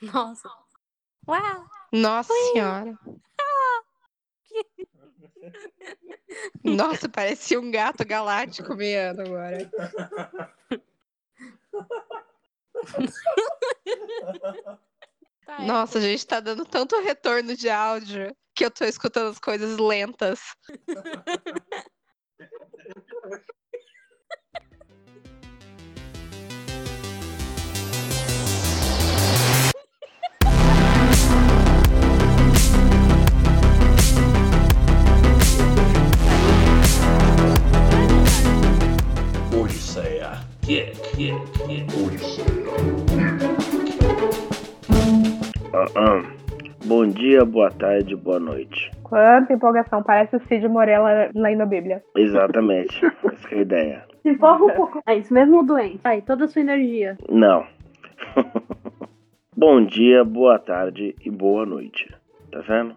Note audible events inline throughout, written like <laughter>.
Nossa. Uau! Nossa senhora. Nossa, parecia um gato galáctico miando agora. Tá, é. Nossa, a gente tá dando tanto retorno de áudio que eu tô escutando as coisas lentas. <laughs> Odisseia. Kick. Ah, ah. Bom dia, boa tarde, boa noite. Quanta empolgação, parece o Cid Morella lendo a Bíblia. Exatamente, <laughs> essa que é a ideia. Se empolga um pouco. É isso mesmo, doente. Aí, toda a sua energia. Não. <laughs> Bom dia, boa tarde e boa noite. Tá vendo?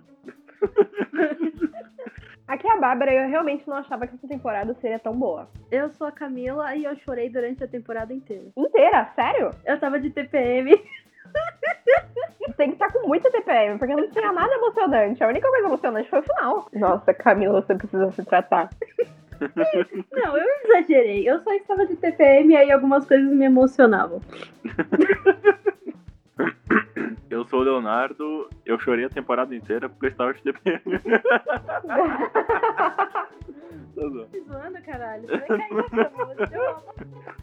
<laughs> Aqui é a Bárbara e eu realmente não achava que essa temporada seria tão boa. Eu sou a Camila e eu chorei durante a temporada inteira. Inteira? Sério? Eu tava de TPM. <laughs> Tem que estar com muita TPM, porque não tinha nada emocionante. A única coisa emocionante foi o final. Nossa, Camila, você precisa se tratar. <laughs> <laughs> Não, eu exagerei. Eu só estava de TPM e aí algumas coisas me emocionavam. Eu sou o Leonardo, eu chorei a temporada inteira porque eu estava de TPM. <laughs> Tá bom. Me zoando, caralho.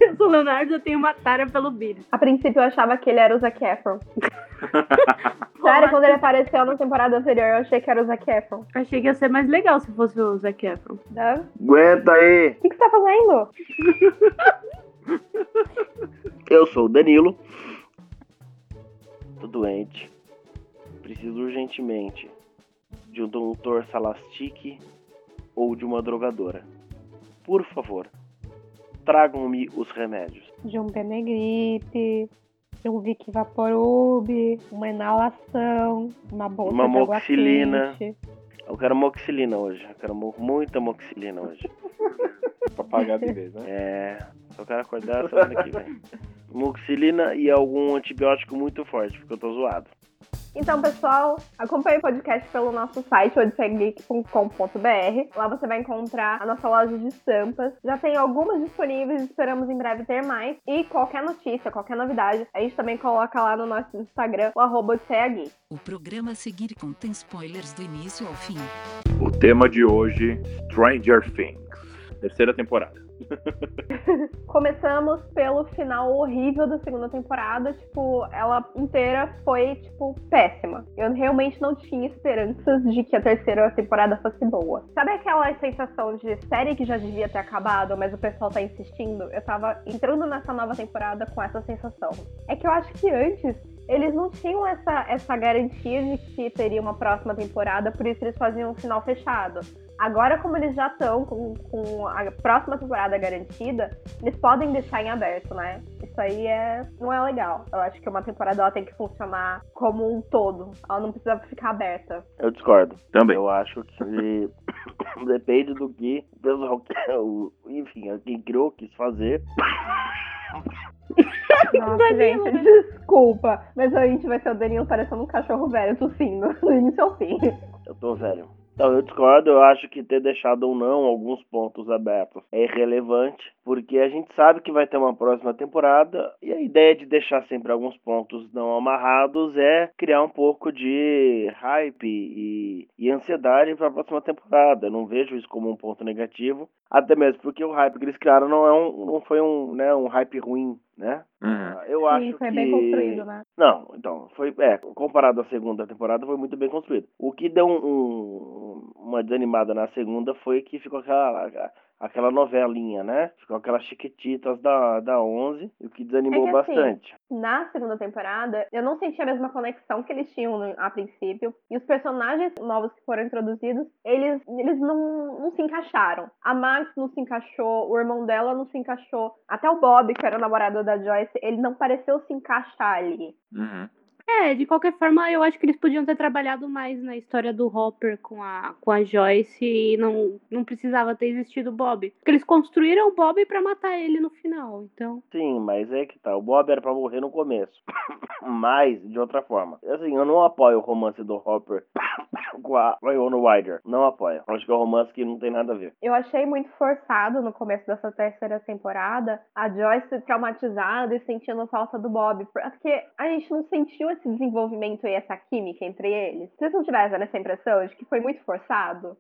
Eu sou <laughs> o Leonardo, eu tenho uma tara pelo Billy. A princípio eu achava que ele era o Zac Efron. <laughs> Sério, quando ele apareceu na temporada anterior, eu achei que era o Zac Efron. Achei que ia ser mais legal se fosse o Zac Efron. Né? Aguenta aí! O que, que você tá fazendo? Eu sou o Danilo. Tô doente. Preciso urgentemente de um doutor Salastique ou de uma drogadora. Por favor, tragam-me os remédios. De um Benegripe, de um Vic Vaporub, uma inalação, uma bolsa Uma de água moxilina. Eu quero moxilina hoje. Eu quero muita moxilina hoje. <laughs> pra pagar de vez, né? É. Só quero acordar semana que vem. <laughs> Moxilina e algum antibiótico muito forte, porque eu tô zoado. Então, pessoal, acompanhe o podcast pelo nosso site, odissegeek.com.br. Lá você vai encontrar a nossa loja de estampas. Já tem algumas disponíveis, esperamos em breve ter mais. E qualquer notícia, qualquer novidade, a gente também coloca lá no nosso Instagram, o arroba Odisseia. O programa a seguir contém spoilers do início ao fim. O tema de hoje, Stranger Things. Terceira temporada. <laughs> Começamos pelo final horrível da segunda temporada, tipo, ela inteira foi, tipo, péssima. Eu realmente não tinha esperanças de que a terceira temporada fosse boa. Sabe aquela sensação de série que já devia ter acabado, mas o pessoal tá insistindo? Eu tava entrando nessa nova temporada com essa sensação. É que eu acho que antes eles não tinham essa, essa garantia de que teria uma próxima temporada, por isso eles faziam um final fechado. Agora, como eles já estão com, com a próxima temporada garantida, eles podem deixar em aberto, né? Isso aí é, não é legal. Eu acho que uma temporada ela tem que funcionar como um todo. Ela não precisa ficar aberta. Eu discordo. Também. Eu acho que <coughs> depende do que o pessoal quer, o- enfim, quem criou quis fazer. Nossa, Danilo, gente, desculpa. Mas a gente vai ser o Danilo parecendo um cachorro velho tossindo, <laughs> do início ao fim. Eu tô velho. Então, eu discordo, eu acho que ter deixado ou não alguns pontos abertos é irrelevante, porque a gente sabe que vai ter uma próxima temporada, e a ideia de deixar sempre alguns pontos não amarrados é criar um pouco de hype e, e ansiedade para a próxima temporada. Eu não vejo isso como um ponto negativo, até mesmo porque o hype que eles criaram não, é um, não foi um, né, um hype ruim, né? Uhum. Eu Sim, acho foi que... bem construído, né? Não, então, foi. É, comparado à segunda temporada, foi muito bem construído. O que deu um- um- uma desanimada na segunda foi que ficou aquela, aquela novelinha, né? Ficou aquelas chiquititas da, da 11, o que desanimou É que, assim, bastante. Na segunda temporada, eu não senti a mesma conexão que eles tinham no- a princípio. E os personagens novos que foram introduzidos, eles, eles não, não se encaixaram. A Max não se encaixou, o irmão dela não se encaixou. Até o Bob, que era o namorado da Joyce, ele não pareceu se encaixar ali. Uhum. É, de qualquer forma, eu acho que eles podiam ter trabalhado mais na história do Hopper com a, com a Joyce e não, não precisava ter existido o Bob. Porque eles construíram o Bob pra matar ele no final, então... Sim, mas é que tá. O Bob era pra morrer no começo. <laughs> mas, de outra forma. Assim, eu não apoio o romance do Hopper <laughs> com a Iona Ryder. Não apoio. Acho que é um romance que não tem nada a ver. Eu achei muito forçado no começo dessa terceira temporada a Joyce traumatizada e sentindo falta do Bob. Porque a gente não sentiu esse desenvolvimento e essa química entre eles. Vocês não tiveram essa impressão de que foi muito forçado?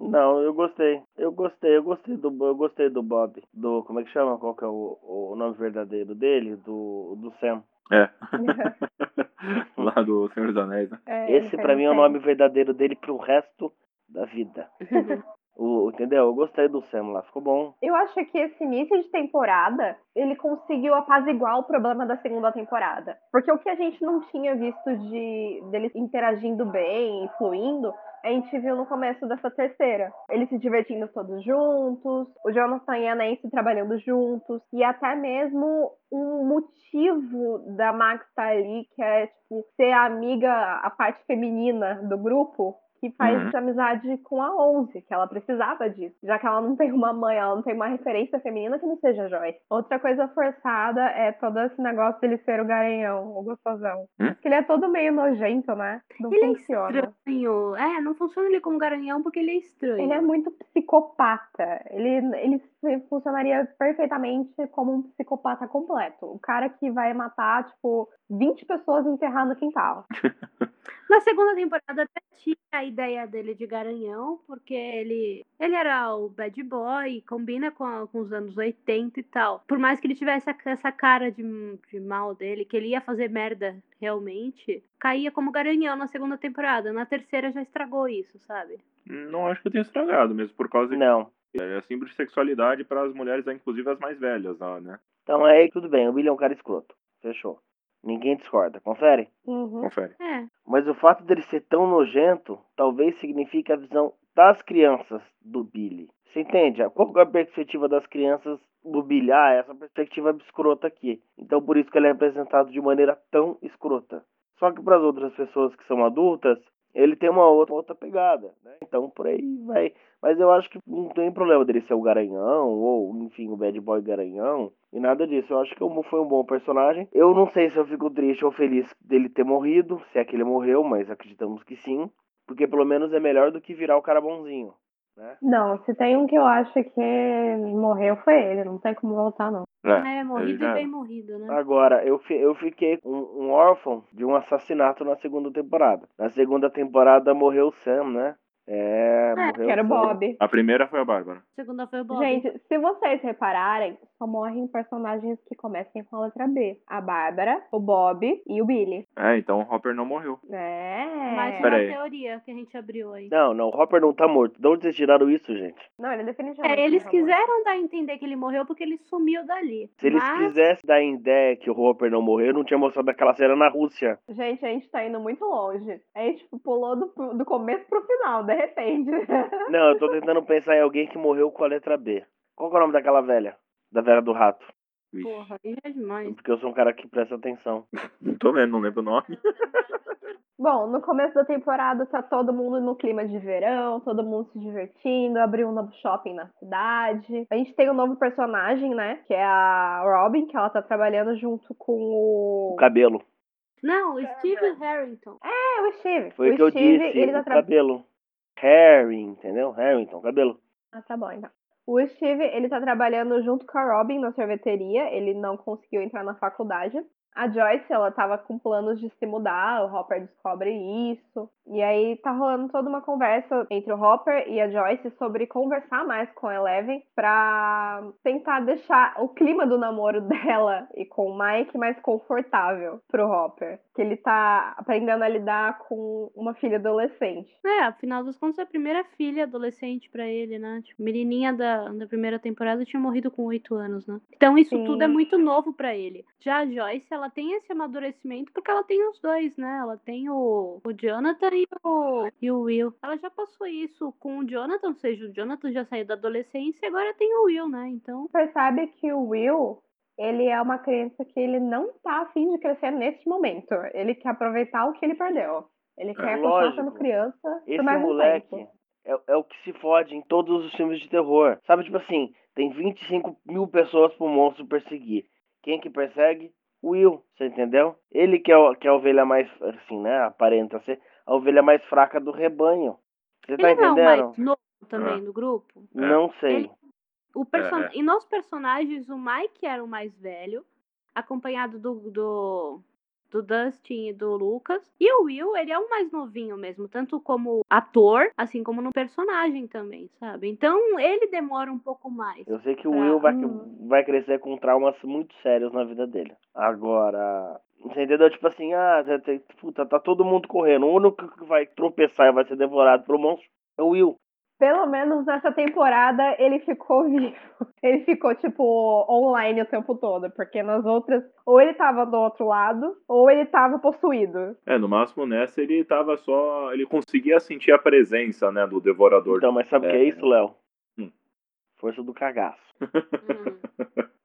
Não, eu gostei. Eu gostei, eu gostei do eu gostei do Bob. Do. Como é que chama? Qual que é o, o nome verdadeiro dele? Do, do Sam. É. <laughs> Lá do Senhor dos Anéis, né? É, Esse pra mim é o nome verdadeiro dele pro resto da vida. <laughs> O, entendeu? Eu gostei do Sam lá, ficou bom. Eu acho que esse início de temporada, ele conseguiu apaziguar o problema da segunda temporada. Porque o que a gente não tinha visto de deles interagindo bem, fluindo, a gente viu no começo dessa terceira. Eles se divertindo todos juntos, o Jonathan e a Nancy trabalhando juntos, e até mesmo um motivo da Max estar ali, que é, tipo, ser a amiga, a parte feminina do grupo, que faz Uhum. amizade com a Onze, que ela precisava disso, já que ela não tem uma mãe, ela não tem uma referência feminina que não seja Joyce. Outra coisa forçada é todo esse negócio dele ser o garanhão, o gostosão. Hum? Porque ele é todo meio nojento, né? Não Ele é funciona. estranho. É, não funciona ele como garanhão porque ele é estranho. Ele é muito psicopata. Ele, ele funcionaria perfeitamente como um psicopata completo. O cara que vai matar, tipo, 20 pessoas e enterrar no quintal. <laughs> Na segunda temporada até tinha a ideia dele de garanhão, porque ele, ele era o bad boy, combina com, a- com os anos 80 e tal. Por mais que ele tivesse essa cara de, de mal dele, que ele ia fazer merda realmente, caía como garanhão na segunda temporada. Na terceira já estragou isso, sabe? Não acho que eu tenha estragado, mesmo por causa Não. que é símbolo de sexualidade para as mulheres, inclusive as mais velhas, lá, né? Então aí tudo bem, o Billy é um cara escroto. Fechou. Ninguém discorda, confere? Uhum. Confere. É. Mas o fato dele ser tão nojento talvez signifique a visão das crianças do Billy. Você entende? Qual é a perspectiva das crianças do Billy? Ah, essa perspectiva escrota aqui. Então por isso que ele é representado de maneira tão escrota. Só que para as outras pessoas que são adultas, ele tem uma outra, outra pegada, né? Então por aí vai. Mas eu acho que não tem problema dele ser o garanhão, ou enfim, o bad boy garanhão, e nada disso. Eu acho que o foi um bom personagem. Eu não sei se eu fico triste ou feliz dele ter morrido, se é que ele morreu, mas acreditamos que sim. Porque pelo menos é melhor do que virar o cara bonzinho, né? Não, se tem um que eu acho que morreu foi ele. Não tem como voltar, não. É, É, morrido já e bem morrido, né? Agora, eu, fi- eu fiquei um, um órfão de um assassinato na segunda temporada. Na segunda temporada morreu o Sam, né? É, morreu Que era o. Bob. A primeira foi a Bárbara. Segunda foi o Bob. Gente, se vocês repararem, só morrem personagens que comecem com a letra B. A Bárbara, o Bob e o Billy. É, então o Hopper não morreu. É. Mais uma Pera aí. teoria que a gente abriu aí. Não, não, o Hopper não tá morto. De onde vocês tiraram isso, gente? Não, ele definitivamente. É, eles não tá morto. quiseram dar a entender que ele morreu porque ele sumiu dali. Se eles Mas- quisessem dar em ideia que o Hopper não morreu, não tinha mostrado aquela cena na Rússia. Gente, a gente tá indo muito longe. A gente pulou do, do começo pro final, de repente. Não, eu tô tentando pensar em alguém que morreu com a letra B. Qual que é o nome daquela velha? Da velha do rato. Vixe, Porra, aí é demais. Porque eu sou um cara que presta atenção. não tô vendo, não lembro o nome. <laughs> Bom, no começo da temporada tá todo mundo no clima de verão, todo mundo se divertindo, abriu um novo shopping na cidade. A gente tem um novo personagem, né? Que é a Robin, que ela tá trabalhando junto com o. O cabelo. Não, o Steve Harrington. É, o Steve. Foi o que eu Steve, disse. ele tá o trabalhando. cabelo. Harry, entendeu? Harrington, cabelo. Ah, tá bom, então. O Steve, ele tá trabalhando junto com a Robin na sorveteria, ele não conseguiu entrar na faculdade. A Joyce, ela tava com planos de se mudar, o Hopper descobre isso. E aí tá rolando toda uma conversa entre o Hopper e a Joyce sobre conversar mais com a Eleven pra tentar deixar o clima do namoro <laughs> dela e com o Mike mais confortável pro Hopper. Que ele tá aprendendo a lidar com uma filha adolescente. É, afinal das contas, é a primeira filha adolescente pra ele, né? Tipo, menininha da, da primeira temporada tinha morrido com oito anos, né? Então isso Sim. tudo é muito novo pra ele. Já a Joyce, ela tem esse amadurecimento porque ela tem os dois, né? Ela tem o, o Jonathan e o, e o Will. Ela já passou isso com o Jonathan, ou seja, o Jonathan já saiu da adolescência e agora tem o Will, né? Então, percebe que o Will, ele é uma criança que ele não tá afim de crescer nesse momento. Ele quer aproveitar o que ele perdeu. Ele quer continuar lógico. sendo criança Esse mais moleque é, é o que se fode em todos os filmes de terror. Sabe, tipo assim, tem 25 mil pessoas pro monstro perseguir. Quem que persegue? Will, você entendeu? Ele que é, o- que é a ovelha mais, assim, né? Aparenta ser a ovelha mais fraca do rebanho. Você tá ele não é o entendendo? mais novo também do grupo? Não sei. Ele- O person... É, é. E nos personagens, o Mike era o mais velho, acompanhado do, do, do Dustin e do Lucas. E o Will, ele é o mais novinho mesmo, tanto como ator, assim como no personagem também, sabe? Então ele demora um pouco mais. Eu sei que o pra- Will vai, vai crescer com traumas muito sérios na vida dele. Agora, entendeu? Tipo assim, ah, tá, tá- puta, tá todo mundo correndo. O único que vai tropeçar e vai ser devorado pro monstro é o Will. Pelo menos nessa temporada ele ficou <laughs> vivo. Ele ficou, tipo, online o tempo todo. Porque nas outras, ou ele tava do outro lado, ou ele tava possuído. É, no máximo nessa ele tava só. Ele conseguia sentir a presença, né, do devorador. Então, mas sabe o que é É. isso, Léo? Hum. Força do cagaço. Hum. <laughs>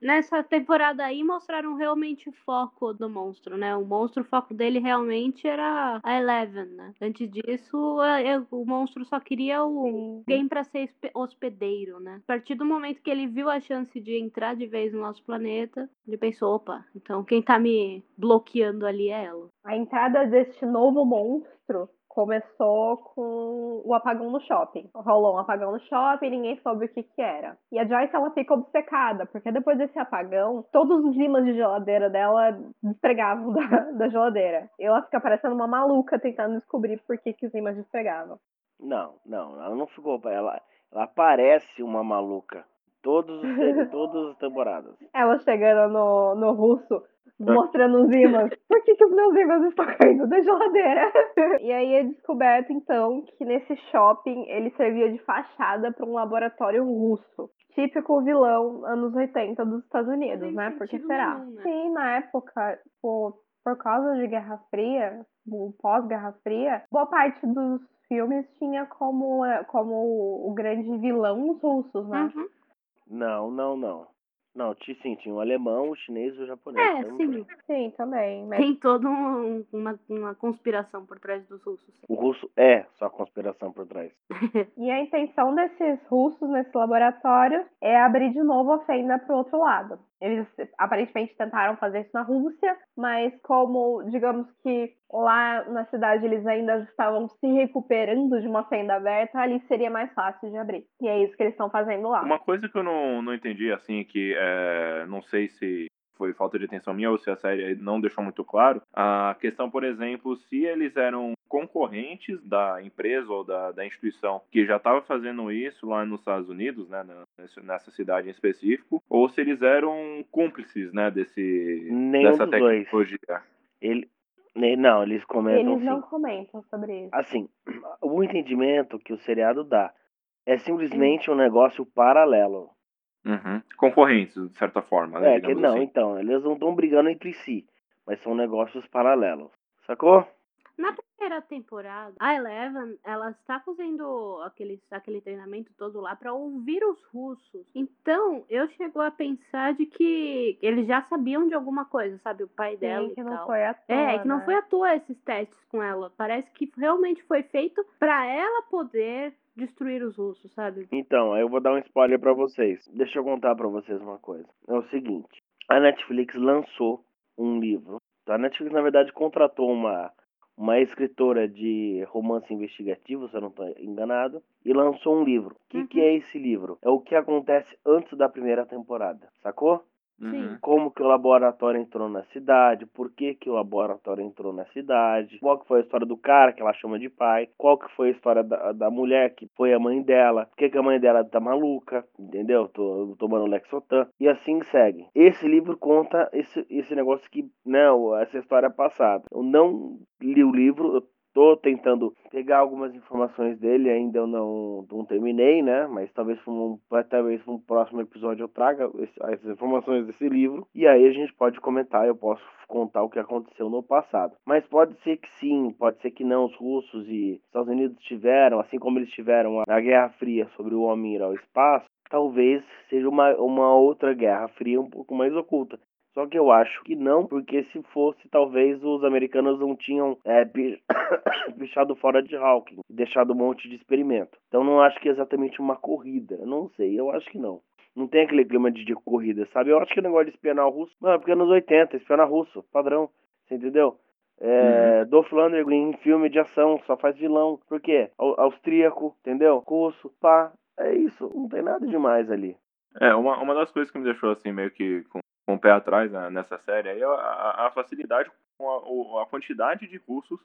Nessa temporada aí mostraram realmente o foco do monstro, né? O monstro, o foco dele realmente era a Eleven, né? Antes disso, é- o monstro só queria o alguém pra ser hospedeiro, né? A partir do momento que ele viu a chance de entrar de vez no nosso planeta, ele pensou, opa, então quem tá me bloqueando ali é ela. A entrada deste novo monstro começou com o apagão no shopping. Rolou um apagão no shopping, ninguém soube o que que era. E a Joyce, ela fica obcecada, porque depois desse apagão, todos os ímãs de geladeira dela despregavam <laughs> da, da geladeira. E ela fica parecendo uma maluca tentando descobrir por que, que os ímãs despregavam. Não, não, ela não ficou. Ela, ela parece uma maluca. Todos os, todas as temporadas. Ela chegando no, no russo, mostrando os ímãs. Por que, que os meus ímãs estão caindo da geladeira? <laughs> e aí é descoberto, então, que nesse shopping ele servia de fachada para um laboratório russo. Típico vilão anos 80 dos Estados Unidos, né? Por que será? nenhum, né? Sim, na época, por, por causa de Guerra Fria, pós-Guerra Fria, boa parte dos filmes tinha como, como o grande vilão os russos, né? Uhum. Não, não, não. Não, ti- sim, tinha o alemão, o chinês e o japonês. É, Então, sim. Sim, também. Mas Tem toda um- uma, uma conspiração por trás dos russos. O russo é só conspiração por trás. <laughs> E a intenção desses russos nesse laboratório é abrir de novo a fenda para o outro lado. Eles aparentemente tentaram fazer isso na Rússia, mas como, digamos que lá na cidade eles ainda estavam se recuperando de uma fenda aberta, ali seria mais fácil de abrir. E é isso que eles estão fazendo lá. Uma coisa que eu não, não entendi, assim, que é, não sei se foi falta de atenção minha ou se a série não deixou muito claro, a questão, por exemplo, se eles eram concorrentes da empresa ou da, da instituição que já estava fazendo isso lá nos Estados Unidos, né, nessa cidade em específico, ou se eles eram cúmplices, né, desse, Nenhum dessa dos dois. tecnologia. Ele, não, eles comentam Eles não sim. comentam sobre isso. Assim, o entendimento que o seriado dá é simplesmente um negócio paralelo. Uhum. Concorrentes, de certa forma, né, É, que não, assim. então, eles não estão brigando entre si, mas são negócios paralelos. Sacou? Na primeira temporada, a Eleven, ela está fazendo aquele, aquele treinamento todo lá para ouvir os russos. Então, eu chego a pensar de que eles já sabiam de alguma coisa, sabe? O pai dela Sim, e que não tal. foi à toa, É, que não né? foi à toa esses testes com ela. Parece que realmente foi feito para ela poder destruir os russos, sabe? Então, aí eu vou dar um spoiler pra vocês. Deixa eu contar pra vocês uma coisa. É o seguinte, a Netflix lançou um livro. A Netflix, na verdade, contratou uma, uma escritora de romance investigativo, se eu não estou enganado, e lançou um livro. O que, que Uhum. é esse livro? É o que acontece antes da primeira temporada, sacou? Uhum. como que o laboratório entrou na cidade, por que que o laboratório entrou na cidade, qual que foi a história do cara que ela chama de pai, qual que foi a história da, da mulher que foi a mãe dela, por que que a mãe dela tá maluca, entendeu? Tô tomando Lexotan, e assim segue. Esse livro conta esse, esse negócio que, não, essa história passada. Eu não li o livro, eu tô tentando pegar algumas informações dele, ainda eu não, não terminei, né? Mas talvez um, talvez um próximo episódio eu traga as informações desse livro. E aí a gente pode comentar, eu posso contar o que aconteceu no passado. Mas pode ser que sim, pode ser que não. Os russos e Estados Unidos tiveram, assim como eles tiveram a- Guerra Fria sobre o homem ir ao espaço, talvez seja uma, uma outra guerra fria um pouco mais oculta. Só que eu acho que não, porque se fosse, talvez os americanos não tinham é, pi- <coughs> pichado fora de Hawking e deixado um monte de experimento. Então não acho que é exatamente uma corrida. Eu não sei, eu acho que não. Não tem aquele clima de, de corrida, sabe? Eu acho que o negócio de espionar o russo. Não, é porque anos 80, espionar russo, padrão. Você entendeu? É, Dolph Lundgren em filme de ação, só faz vilão. Por quê? Au- Austríaco, entendeu? Russo, pá. É isso, não tem nada demais ali. É, uma, uma das coisas que me deixou assim meio que com, com o pé atrás né, nessa série aí a, a- facilidade com a, a quantidade de russos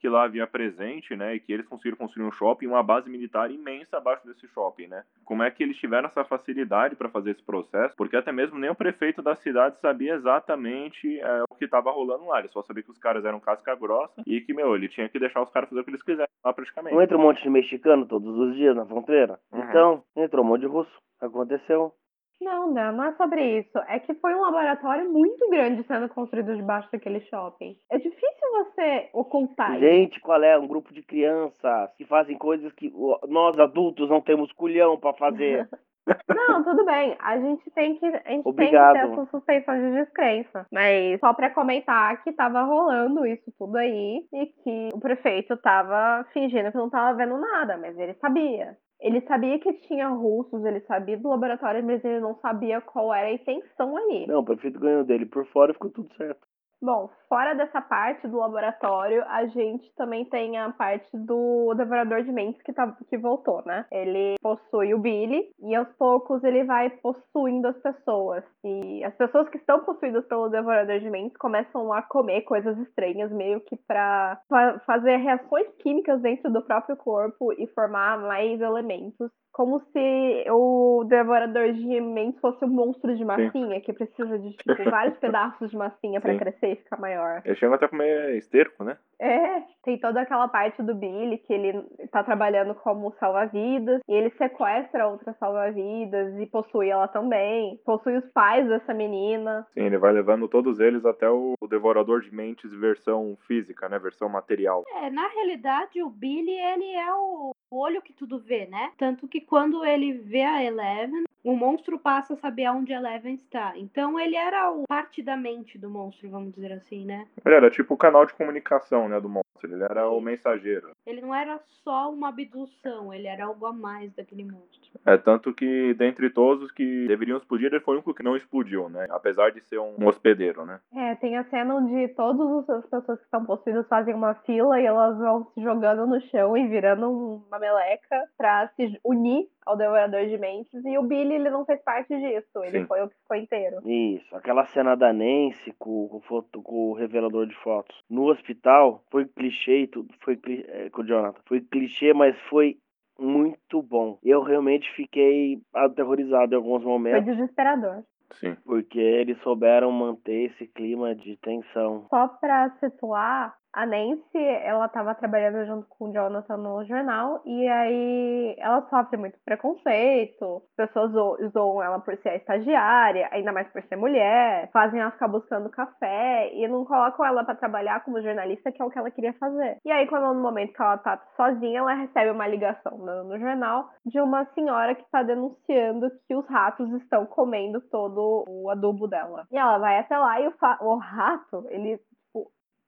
que lá havia presente, né, e que eles conseguiram construir um shopping, uma base militar imensa abaixo desse shopping, né? Como é que eles tiveram essa facilidade para fazer esse processo? Porque até mesmo nem o prefeito da cidade sabia exatamente é, o que estava rolando lá. Ele só sabia que os caras eram casca grossa e que, meu, ele tinha que deixar os caras fazer o que eles quisessem lá praticamente. Não entra um monte de mexicano todos os dias na fronteira? Uhum. Então, entrou um monte de russo. Aconteceu. Não, não, não é sobre isso. É que foi um laboratório muito grande sendo construído debaixo daquele shopping. É difícil você ocultar isso. Gente, qual é? Um grupo de crianças que fazem coisas que nós adultos não temos culhão pra fazer. <laughs> Não, tudo bem. A gente tem que, a gente tem que ter essa suspensão de descrença. Mas só pra comentar que tava rolando isso tudo aí e que o prefeito tava fingindo que não tava vendo nada, mas ele sabia. Ele sabia que tinha russos, ele sabia do laboratório, mas ele não sabia qual era a intenção ali. Não, o prefeito ganhou dele por fora e ficou tudo certo. Bom, fora dessa parte do laboratório, a gente também tem a parte do Devorador de Mentes que, tá, que voltou, né? Ele possui o Billy e aos poucos ele vai possuindo as pessoas. E as pessoas que estão possuídas pelo Devorador de Mentes começam a comer coisas estranhas, meio que pra fa- fazer reações químicas dentro do próprio corpo e formar mais elementos. Como se o Devorador de Mentes fosse um monstro de massinha que precisa de tipo, vários <laughs> pedaços de massinha Sim. crescer e ficar maior. Eles chegam até a comer esterco, né? É, tem toda aquela parte do Billy que ele tá trabalhando como salva-vidas e ele sequestra outra salva-vidas e possui ela também. Possui os pais dessa menina. Sim, ele vai levando todos eles até o, o Devorador de Mentes versão física, né? Versão material. É, na realidade, o Billy, ele é o olho que tudo vê, né? Tanto que quando ele vê a Eleven, o monstro passa a saber aonde Eleven está. Então ele era o parte da mente do monstro, vamos dizer assim, né? Ele era tipo o canal de comunicação, né, do monstro. Ele era o mensageiro. Ele não era só uma abdução, ele era algo a mais daquele monstro. É tanto que dentre todos os que deveriam explodir, ele foi o único que não explodiu, né? Apesar de ser um hospedeiro, né? É, tem a cena onde todas as pessoas que estão possuídas fazem uma fila e elas vão se jogando no chão e virando uma meleca pra se unir ao Devorador de Mentes. E o Billy, ele não fez parte disso. Ele Sim. foi o que ficou inteiro. Isso, aquela cena da Nancy com, o foto, com o revelador de fotos no hospital foi clichê e tudo, foi cli- é, com o Jonathan. Foi clichê, mas foi muito bom. Eu realmente fiquei aterrorizado em alguns Foi momentos, desesperador. Sim. porque eles souberam manter esse clima de tensão. Só pra situar, a Nancy, ela tava trabalhando junto com o Jonathan no jornal e aí ela sofre muito preconceito, as pessoas zo- zoam ela por ser estagiária, ainda mais por ser mulher, fazem ela ficar buscando café e não colocam ela pra trabalhar como jornalista, que é o que ela queria fazer. E aí, quando no momento que ela tá sozinha, ela recebe uma ligação no, no jornal de uma senhora que tá denunciando que os ratos estão comendo todo o adubo dela. E ela vai até lá e o, o rato, ele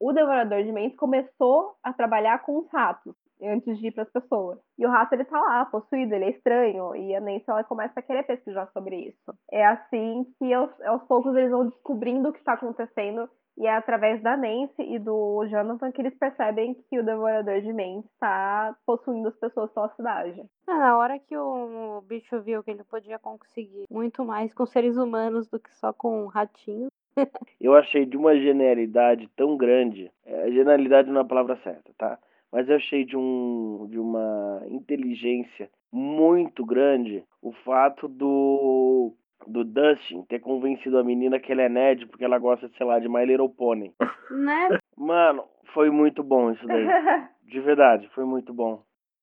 o Devorador de Mentes começou a trabalhar com os ratos antes de ir para as pessoas. E o rato ele tá lá, possuído, ele é estranho. E a Nancy ela começa a querer pesquisar sobre isso. É assim que aos, aos poucos eles vão descobrindo o que está acontecendo. E é através da Nancy e do Jonathan que eles percebem que o Devorador de Mentes está possuindo as pessoas pela cidade. Ah, Na hora que o bicho viu que ele podia conseguir muito mais com seres humanos do que só com ratinhos. Eu achei de uma genialidade tão grande. É, genialidade não é a palavra certa, tá? Mas eu achei de, um, de uma inteligência muito grande o fato do, do Dustin ter convencido a menina que ele é nerd porque ela gosta, sei lá, de My Little Pony. Né? Mano, foi muito bom isso daí. <laughs> De verdade, foi muito bom.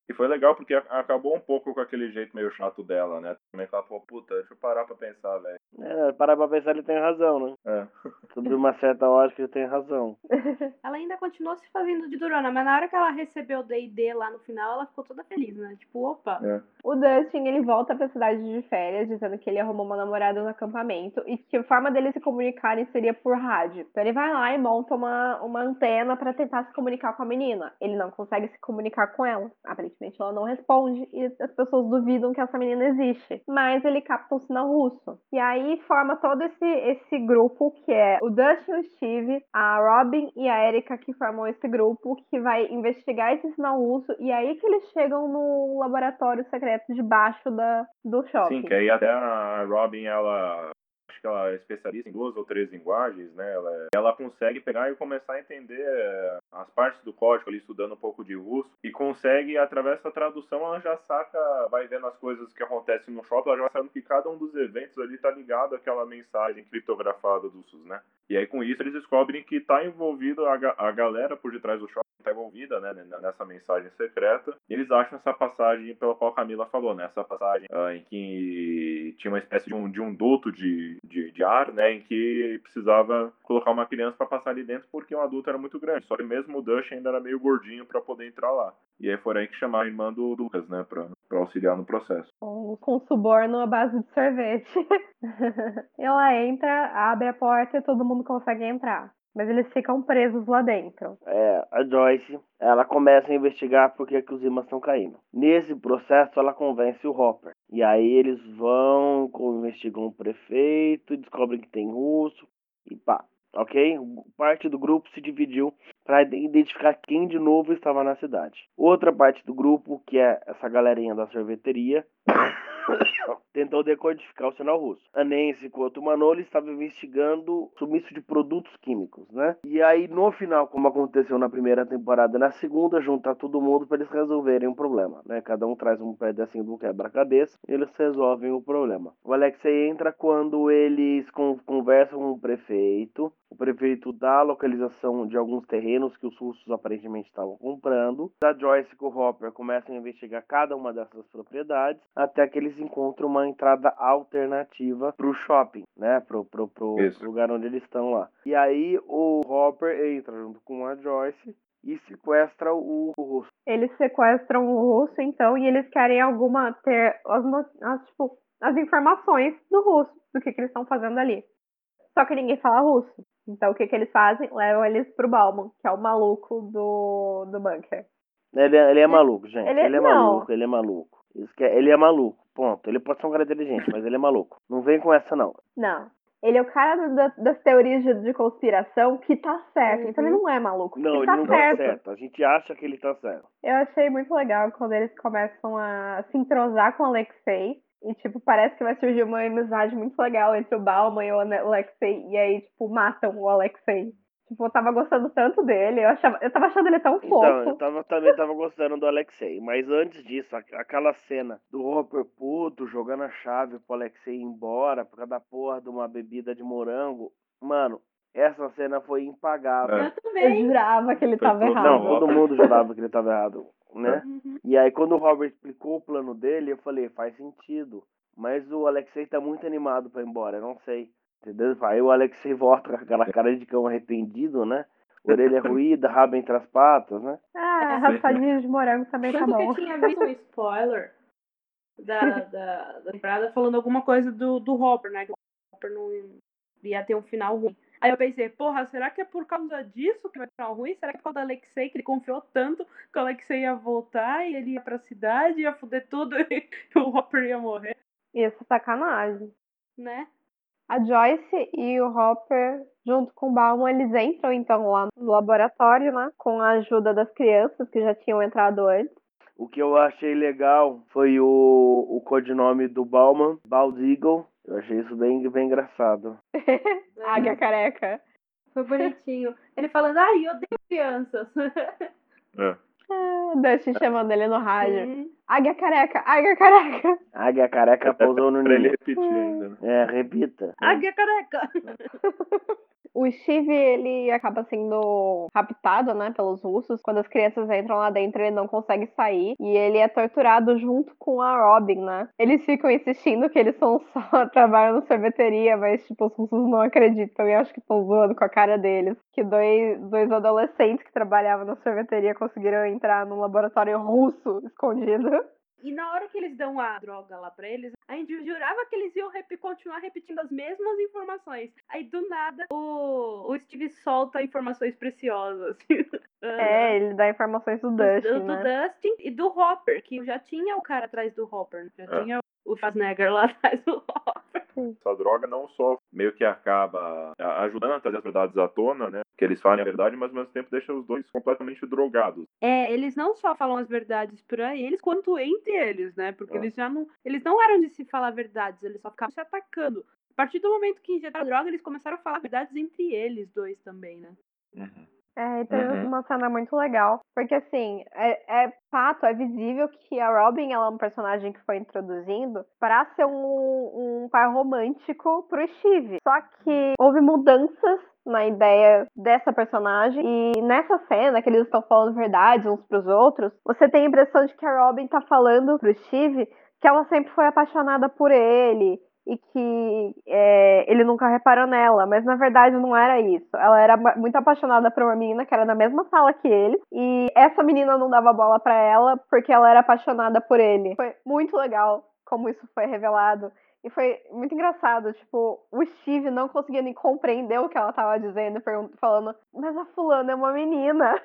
E foi legal porque acabou um pouco com aquele jeito meio chato dela, né? Também que ela falou, puta, deixa eu parar pra pensar, velho. É, para pra pensar, ele tem razão, né? É. <laughs> Sobre uma certa ótica, ele tem razão. <laughs> Ela ainda continuou se fazendo de durona, mas na hora que ela recebeu o D&D lá no final, ela ficou toda feliz, né? Tipo, opa. É. O Dustin, ele volta pra cidade de férias, dizendo que ele arrumou uma namorada no acampamento e que a forma deles se comunicarem seria por rádio. Então ele vai lá e monta uma, uma antena pra tentar se comunicar com a menina. Ele não consegue se comunicar com ela. Aparentemente ela não responde e as pessoas duvidam que essa menina existe. Mas ele capta um sinal russo. E aí forma todo esse, esse grupo que é o Dustin, o Steve, a Robin e a Erika que formam esse grupo que vai investigar esse sinal russo. E aí que eles chegam no laboratório secreto debaixo da, do shopping. Sim, que aí até a Robin, ela. Acho que ela é especialista em duas ou três linguagens, né? Ela, ela consegue pegar e começar a entender eh, as partes do código ali, estudando um pouco de russo, e consegue, através da tradução, ela já saca, vai vendo as coisas que acontecem no shopping, ela já vai sabendo que cada um dos eventos ali tá ligado àquela mensagem criptografada dos russos, né? E aí com isso eles descobrem que tá envolvido a, a galera por detrás do shopping, tá envolvida, né, nessa mensagem secreta. Eles acham essa passagem pela qual a Camila falou, né? Essa passagem ah, em que tinha uma espécie de um, de um duto de, de, de ar, né? Em que precisava colocar uma criança para passar ali dentro porque um adulto era muito grande. Só que mesmo o Dush ainda era meio gordinho para poder entrar lá. E aí foi aí que chamaram a irmã do Lucas, né? Pra auxiliar no processo. com suborno à base de sorvete. <laughs> Ela entra, abre a porta e todo mundo consegue entrar. Mas eles ficam presos lá dentro. É, a Joyce, ela começa a investigar por que, os imãs estão caindo. Nesse processo, ela convence o Hopper. E aí eles vão, investigam o prefeito, descobrem que tem russo e pá. Ok? Parte do grupo se dividiu para identificar quem de novo estava na cidade. Outra parte do grupo, que é essa galerinha da sorveteria, <laughs> tentou decodificar o sinal russo. A Nancy, quanto Manolo, estava investigando o sumiço de produtos químicos, né? E aí, no final, como aconteceu na primeira temporada, na segunda, juntar todo mundo para eles resolverem um problema, né? Cada um traz um pedacinho do quebra-cabeça e eles resolvem o problema. O Alexei entra quando eles con- conversam com o prefeito. O prefeito dá a localização de alguns terrenos que os russos aparentemente estavam comprando. A Joyce com o Hopper começam a investigar cada uma dessas propriedades até que eles encontram uma entrada alternativa pro shopping, né? Pro, pro, pro, pro lugar onde eles estão lá. E aí o Hopper entra junto com a Joyce e sequestra o, o russo. Eles sequestram o russo, então, e eles querem alguma ter as, as, tipo, as informações do russo, do que, que eles estão fazendo ali. Só que ninguém fala russo. Então o que, que eles fazem? Levam eles pro Bauman, que é o maluco do, do bunker. Ele, é- ele é maluco, gente. Ele- Ele, é não. maluco, ele é maluco. É- ele é maluco, ponto. Ele pode ser um cara inteligente, mas ele é maluco. Não vem com essa, não. Não. Ele é o cara da- das teorias de, de conspiração que tá certo. Então ele não é maluco. Não, ele ele tá não certo. tá certo. A gente acha que ele tá certo. Eu achei muito legal quando eles começam a se entrosar com o Alexei. E, tipo, parece que vai surgir uma amizade muito legal entre o Bauman e o Alexei. E aí, tipo, matam o Alexei. Tipo, eu tava gostando tanto dele. Eu, achava, eu tava achando ele tão Então, fofo. eu tava, também tava gostando do Alexei. Mas antes disso, aquela cena do Hopper puto jogando a chave pro Alexei ir embora por causa da porra de uma bebida de morango. Mano, essa cena foi impagável. É. Eu Eu também. jurava que ele Foi tava errado. Não, todo mundo jurava que ele tava errado, né? Uhum. E aí, quando o Robert explicou o plano dele, eu falei, faz sentido. Mas o Alexei tá muito animado pra ir embora, eu não sei. Entendeu? Aí o Alexei volta com aquela cara de cão arrependido, né? <laughs> Orelha ruída, rabo entre as patas, né? Ah, raspadinha de morango também tá Tanto bom. que eu tinha visto um spoiler da, da, da temporada falando alguma coisa do, do Hopper, né? Que o Hopper não ia ter um final ruim. Aí eu pensei, porra, será que é por causa disso que vai ter um final ruim? Será que é por causa do Alexei, que ele confiou tanto que o Alexei ia voltar e ele ia pra cidade, ia foder tudo <laughs> e o Hopper ia morrer, Isso, sacanagem. né? A Joyce e o Hopper, junto com o Bauman, eles entram então lá no laboratório, né? Com a ajuda das crianças que já tinham entrado antes. O que eu achei legal foi o, o codinome do Bauman, Bald Eagle. Eu achei isso bem, bem engraçado. <laughs> Águia careca. Foi bonitinho. Ele falando, ai, eu odeio crianças. É. Ah, Dustin chamando ele no rádio. Hum. Águia careca, águia careca. Águia careca pousou no Pra ele ninho. repetir ainda, né? É, repita. Águia careca. <laughs> O Steve, ele acaba sendo raptado, né, pelos russos. Quando as crianças entram lá dentro, ele não consegue sair. E ele é torturado junto com a Robin, né? Eles ficam insistindo que eles são só <laughs> trabalham na sorveteria, mas, tipo, os russos não acreditam e acho que estão zoando com a cara deles. Que dois, dois adolescentes que trabalhavam na sorveteria conseguiram entrar num laboratório russo escondido. E na hora que eles dão a droga lá pra eles, a gente jurava que eles iam rep- continuar repetindo as mesmas informações. Aí do nada o, o Steve solta informações preciosas. <laughs> É, ele dá informações do do, Dustin, do, do né? Dustin e do Hopper, que já tinha o cara atrás do Hopper. Já É. tinha o Schwarzenegger lá <laughs> atrás do Hopper. Essa droga não só meio que acaba ajudando a trazer as verdades à tona, né? Que eles falem a verdade, mas ao mesmo tempo deixa os dois completamente drogados. É, eles não só falam as verdades pra eles, quanto entre eles, né? Porque É. eles já não. Eles não eram de se falar verdades, eles só ficavam se atacando. A partir do momento que injetaram droga, eles começaram a falar verdades entre eles dois também, né? Uhum. É, e teve Uhum. uma cena muito legal. Porque, assim, é, é fato, é visível que a Robin ela é um personagem que foi introduzindo para ser um, um par romântico pro Steve. Só que houve mudanças na ideia dessa personagem. E nessa cena, que eles estão falando verdade uns pros outros, você tem a impressão de que a Robin tá falando pro Steve que ela sempre foi apaixonada por ele e que é, ele nunca reparou nela, mas na verdade não era isso. Ela era muito apaixonada por uma menina que era na mesma sala que ele, e essa menina não dava bola pra ela porque ela era apaixonada por ele. Foi muito legal como isso foi revelado. E foi muito engraçado, tipo, o Steve não conseguia nem compreender o que ela tava dizendo, falando, mas a fulana é uma menina.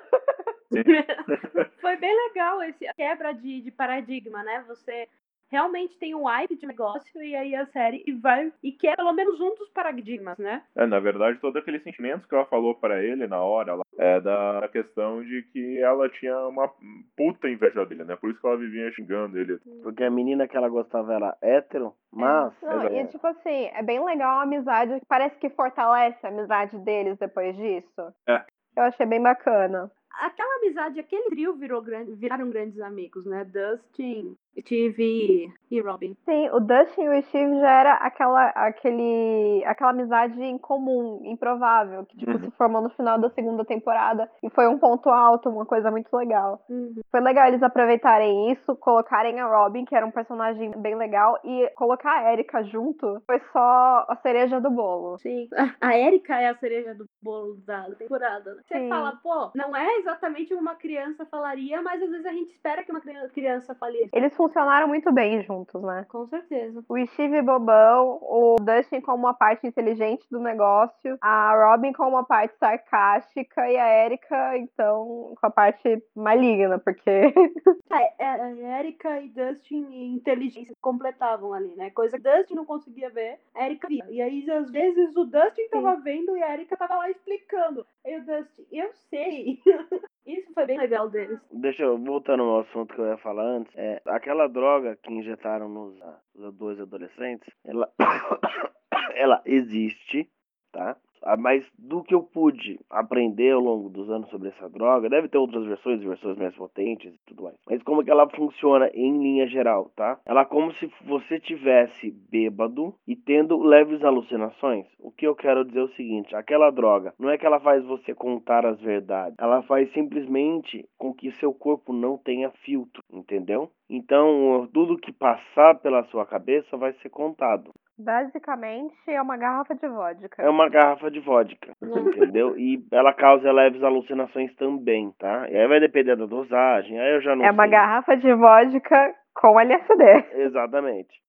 <laughs> Foi bem legal esse quebra de, de paradigma, né? Você realmente tem um hype de negócio e aí a série e vai e quer pelo menos um dos paradigmas, né? É, na verdade, todos aqueles sentimentos que ela falou pra ele na hora lá, é da questão de que ela tinha uma puta inveja dele, né? Por isso que ela vivia xingando ele. Porque a menina que ela gostava era hétero, mas. Não, e tipo assim, é bem legal a amizade, parece que fortalece a amizade deles depois disso. É. Eu achei bem bacana. Aquela amizade, aquele trio virou grande, viraram grandes amigos, né? Dustin, Steve e Robin. Sim, o Dustin e o Steve já era aquela, aquele, aquela amizade em comum, improvável, que tipo, Uhum. se formou no final da segunda temporada e foi um ponto alto, uma coisa muito legal. Uhum. Foi legal eles aproveitarem isso, colocarem a Robin, que era um personagem bem legal, e colocar a Erika junto foi só a cereja do bolo. Sim. A Erika é a cereja do bolo da temporada. né? Você Sim. fala, pô, não é exatamente o que uma criança falaria, mas às vezes a gente espera que uma cri- criança fale. Eles funcionaram muito bem juntos, né? Com certeza. O Steve bobão, o Dustin como uma parte inteligente do negócio, a Robin com uma parte sarcástica e a Erika, então, com a parte maligna, porque <laughs> É, é, a Erika e Dustin e inteligência completavam ali, né? Coisa que Dustin não conseguia ver, a Erika via. E aí, às vezes, o Dustin tava vendo e a Erika tava lá explicando. O Dustin, eu sei. <laughs> Isso foi bem legal deles. Deixa eu, voltando ao assunto que eu ia falar antes, é, aquela droga que injetaram nos, ah, nos dois adolescentes, ela, <coughs> ela existe, tá? Ah, Mas do que eu pude aprender ao longo dos anos sobre essa droga, deve ter outras versões, versões mais potentes e tudo mais. Mas como que ela funciona em linha geral, tá? Ela é como se você tivesse bêbado e tendo leves alucinações. O que eu quero dizer é o seguinte, aquela droga, não é que ela faz você contar as verdades, ela faz simplesmente com que seu corpo não tenha filtro, entendeu? Então, tudo que passar pela sua cabeça vai ser contado. basicamente é uma garrafa de vodka. É uma garrafa de vodka, entendeu? E ela causa leves alucinações também, tá? E aí vai depender da dosagem, aí eu já não É uma sei. garrafa de vodka com LSD. Exatamente.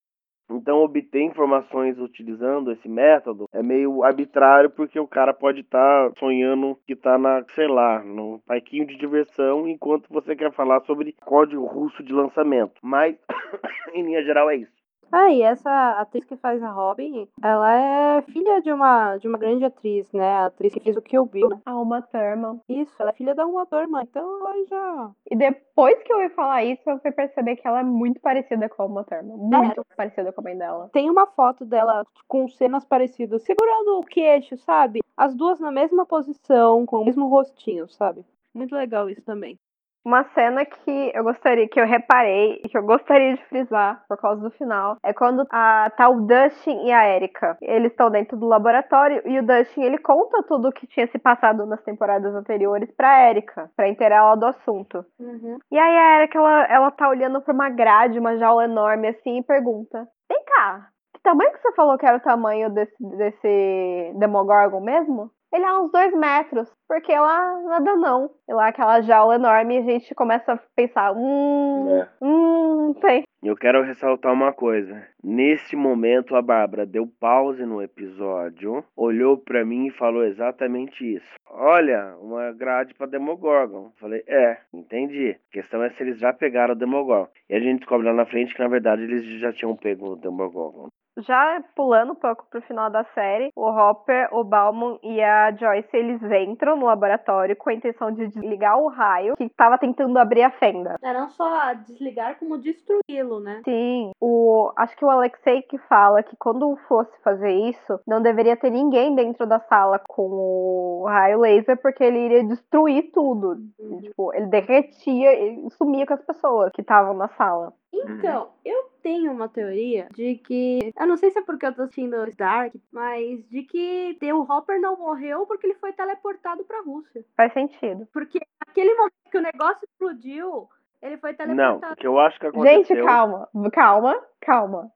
Então, obter informações utilizando esse método é meio arbitrário, porque o cara pode estar sonhando que tá na, sei lá, no parquinho de diversão, enquanto você quer falar sobre código russo de lançamento. Mas, <coughs> em linha geral, é isso. Ah, e essa atriz que faz a Robin, ela é filha de uma, de uma grande atriz, né? A atriz que fez o Kill Bill, né? A Uma Thurman. Isso, ela é filha da Uma Thurman, então ela já... E depois que eu ouvi falar isso, eu fui perceber que ela é muito parecida com a Uma Thurman. Muito parecida com a mãe dela. Tem uma foto dela com cenas parecidas, segurando o queixo, sabe? As duas na mesma posição, com o mesmo rostinho, sabe? Muito legal isso também. Uma cena que eu gostaria, que eu reparei e que eu gostaria de frisar por causa do final, é quando a tá o Dustin e a Erika. Eles estão dentro do laboratório e o Dustin ele conta tudo o que tinha se passado nas temporadas anteriores pra Erika, pra inteirar ela do assunto. Uhum. E aí a Erika, ela, ela tá olhando pra uma grade, uma jaula enorme assim, e pergunta: Vem cá, que tamanho que você falou que era o tamanho desse, desse Demogorgon mesmo? Ele é uns dois metros, porque lá nada não. E lá aquela jaula enorme, a gente começa a pensar, hum, É. hum, tem. Eu quero ressaltar uma coisa. Nesse momento, a Bárbara deu pause no episódio, olhou pra mim e falou exatamente isso. Olha, uma grade pra Demogorgon. Falei, é, entendi. A questão é se eles já pegaram o Demogorgon. E a gente descobre lá na frente que, na verdade, eles já tinham pego o Demogorgon. Já pulando um pouco pro final da série, o Hopper, o Bauman e a Joyce, eles entram no laboratório com a intenção de desligar o raio que tava tentando abrir a fenda. É não só desligar, como destruí-lo, né? Sim, o, acho que o Alexei que fala que quando fosse fazer isso, não deveria ter ninguém dentro da sala com o raio laser, porque ele iria destruir tudo. Uhum. Tipo, ele derretia e sumia com as pessoas que estavam na sala. Então, eu tenho uma teoria de que. Eu não sei se é porque eu tô assistindo Dark, mas de que o Hopper não morreu porque ele foi teleportado pra Rússia. Faz sentido. Porque naquele momento que o negócio explodiu, ele foi Não, teleportado. o que eu acho que aconteceu... Gente, calma, calma, calma.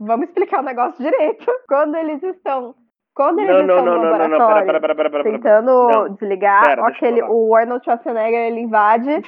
Vamos explicar o negócio direito. Quando eles estão. Quando eles Não, não, estão não, no não, não, não, laboratório. pera, pera, pera, pera, pera, pera. tentando Não. desligar. Pera, aquele, o Arnold Schwarzenegger ele invade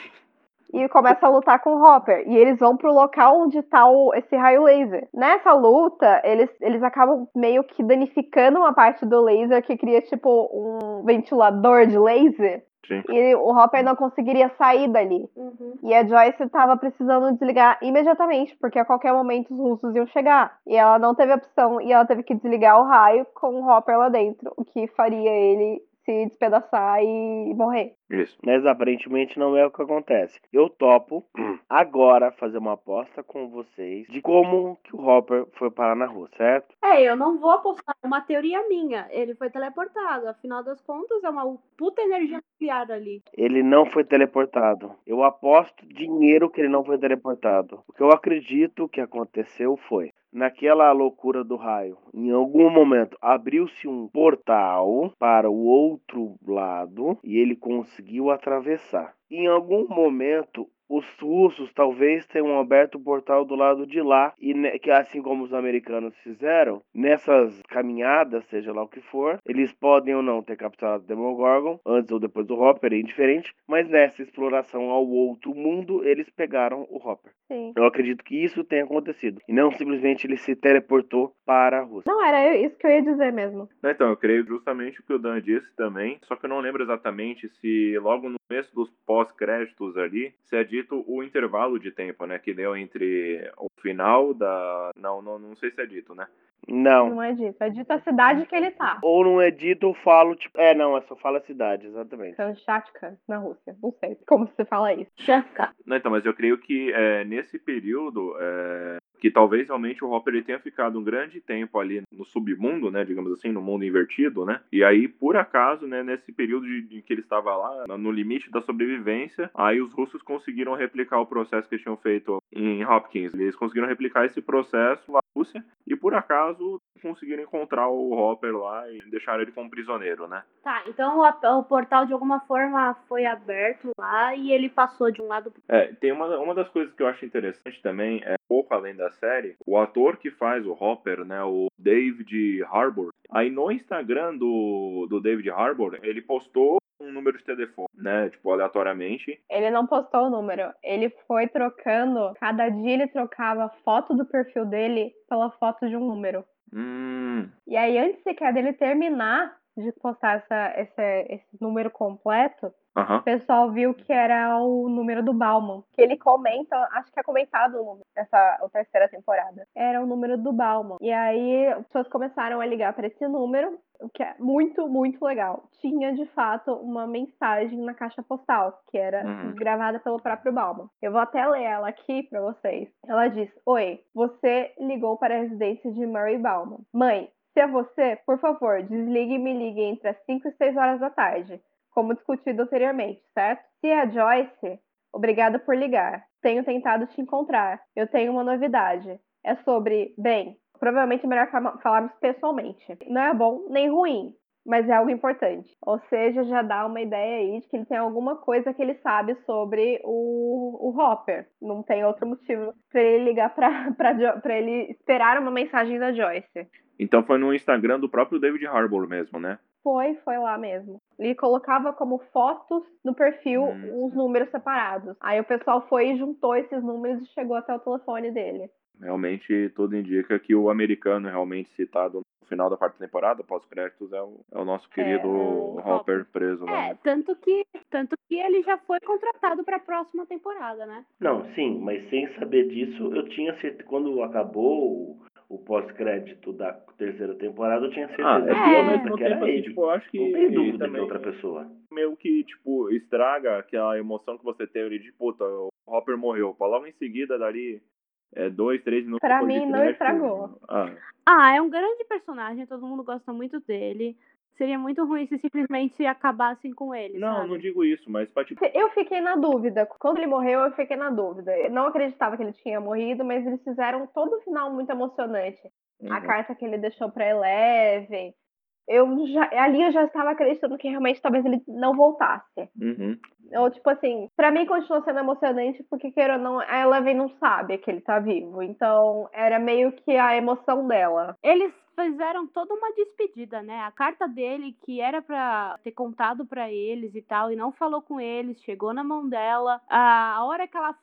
e começa a lutar com o Hopper. E eles vão pro local onde tá o, esse raio laser. Nessa luta, eles, eles acabam meio que danificando uma parte do laser que cria tipo um ventilador de laser. Sim. E o Hopper não conseguiria sair dali. Uhum. E a Joyce tava precisando desligar imediatamente, porque a qualquer momento os russos iam chegar. E ela não teve opção e ela teve que desligar o raio com o Hopper lá dentro, o que faria ele se despedaçar e morrer. Isso. Mas aparentemente não é o que acontece. Eu topo <clears throat> agora fazer uma aposta com vocês de como que o Hopper foi parar na rua, certo? É, eu não vou apostar. É uma teoria minha. Ele foi teleportado. Afinal das contas, é uma puta energia nuclear ali. Ele não foi teleportado. Eu aposto dinheiro que ele não foi teleportado. O que eu acredito que aconteceu foi naquela loucura do raio, em algum momento abriu-se um portal para o outro lado e ele conseguiu atravessar. Em algum momento os russos talvez tenham aberto o portal do lado de lá e ne- que assim como os americanos fizeram nessas caminhadas, seja lá o que for, eles podem ou não ter capturado o Demogorgon antes ou depois do Hopper, é indiferente, mas nessa exploração ao outro mundo eles pegaram o Hopper. Sim. Eu acredito que isso tenha acontecido e não simplesmente ele se teleportou para a Rússia. Não, era isso que eu ia dizer mesmo. Não, Então, eu creio justamente o que o Dan disse também, só que eu não lembro exatamente se logo no começo dos pós-créditos ali, se é dito o intervalo de tempo, né, que deu entre o final da... Não, não, não sei se é dito, né? Não. Não é dito. É dito a cidade que ele tá. Ou não é dito, eu falo, tipo. É, não, é só fala a cidade, exatamente. Kamchatka, na Rússia. Não sei como se fala isso. Chanka. Não, então, mas eu creio que é, nesse período, é, que talvez realmente o Hopper ele tenha ficado um grande tempo ali no submundo, né, digamos assim, no mundo invertido, né, e aí, por acaso, né, nesse período de, de que ele estava lá, no- limite da sobrevivência, aí os russos conseguiram replicar o processo que eles tinham feito em Hopkins. Eles conseguiram replicar esse processo Rússia, e por acaso conseguiram encontrar o Hopper lá e deixaram ele como prisioneiro, né. Tá, então a- o portal de alguma forma foi aberto lá e ele passou de um lado pro É, tem uma, uma das coisas que eu acho interessante também, é pouco além da série, o ator que faz o Hopper, né, o David Harbour, aí no Instagram do, do David Harbour, ele postou um número de telefone, né, tipo, aleatoriamente, Ele não postou o número. Ele foi trocando. Cada dia ele trocava a foto do perfil dele pela foto de um número. hum, E aí, antes sequer dele terminar de postar essa, esse, esse número completo, aham, o pessoal viu que era o número do Bauman. Que ele comenta, acho que é comentado o número, essa a terceira temporada. Era o número do Bauman. E aí as pessoas começaram a ligar para esse número, o que é muito, muito legal. Tinha de fato uma mensagem na caixa postal, que era Uhum. gravada pelo próprio Bauman. Eu vou até ler ela aqui para vocês. Ela diz: Oi, você ligou para a residência de Murray Bauman. Mãe, se é você, por favor, desligue e me ligue entre as 5 e 6 horas da tarde como discutido anteriormente, certo? Se é a Joyce, Obrigada por ligar. Tenho tentado te encontrar. Eu tenho uma novidade. É sobre, bem, provavelmente é melhor fala- falarmos pessoalmente. Não é bom nem ruim, mas é algo importante. Ou seja, já dá uma ideia aí de que ele tem alguma coisa que ele sabe sobre o, o Hopper. Não tem outro motivo pra ele ligar pra <laughs> ele esperar uma mensagem da Joyce. Então foi no Instagram do próprio David Harbour mesmo, né? Foi, foi lá mesmo. Ele colocava como fotos no perfil Hum. os números separados. Aí o pessoal foi e juntou esses números e chegou até o telefone dele. Realmente tudo indica que o americano realmente citado final da quarta temporada, pós-créditos, é o, é o nosso querido o Hopper preso lá. É, né? tanto que, tanto que ele já foi contratado pra próxima temporada, né? Não, sim, mas sem saber disso, eu tinha certeza. Quando acabou o, pós-crédito da terceira temporada, eu tinha certeza Ah, é que É. ao mesmo que era tempo, assim, ele. tipo, eu acho que Não tem dúvida que é outra pessoa. meio que, tipo, estraga aquela emoção que você teve de, puta, o Hopper morreu. Pra logo em seguida, dali, é, dois, três minutos Pra mim, não estragou. Ah, Ah, é um grande personagem, todo mundo gosta muito dele. Seria muito ruim se simplesmente acabassem com ele, não, sabe? não digo isso, mas pra, tipo, Eu fiquei na dúvida. Quando ele morreu, eu fiquei na dúvida. Eu não acreditava que ele tinha morrido, mas eles fizeram todo o final muito emocionante. A uhum. carta que ele deixou pra Eleven. Eu já, ali eu já estava acreditando que realmente talvez ele não voltasse. Uhum. Ou, tipo assim, pra mim continua sendo emocionante porque, queira ou não, a Eleven não sabe que ele tá vivo. Então, era meio que a emoção dela. Eles fizeram toda uma despedida, né? A carta dele, que era pra ter contado pra eles e tal, e não falou com eles, chegou na mão dela. A a hora que ela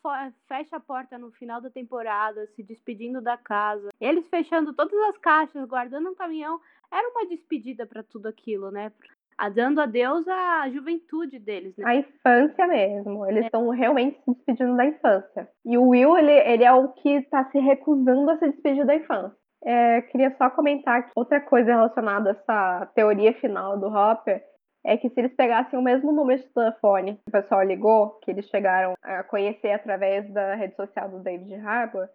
fecha a porta no final da temporada, se despedindo da casa, eles fechando todas as caixas, guardando um caminhão, era uma despedida pra tudo aquilo, né? A- Dando adeus à juventude deles, né? A infância mesmo. Eles estão realmente se despedindo da infância. E o Will, ele, ele é o que tá se recusando a se despedir da infância. É, queria só comentar que outra coisa relacionada a essa teoria final do Hopper é que se eles pegassem o mesmo número de telefone que o pessoal ligou, que eles chegaram a conhecer através da rede social do David Harbour,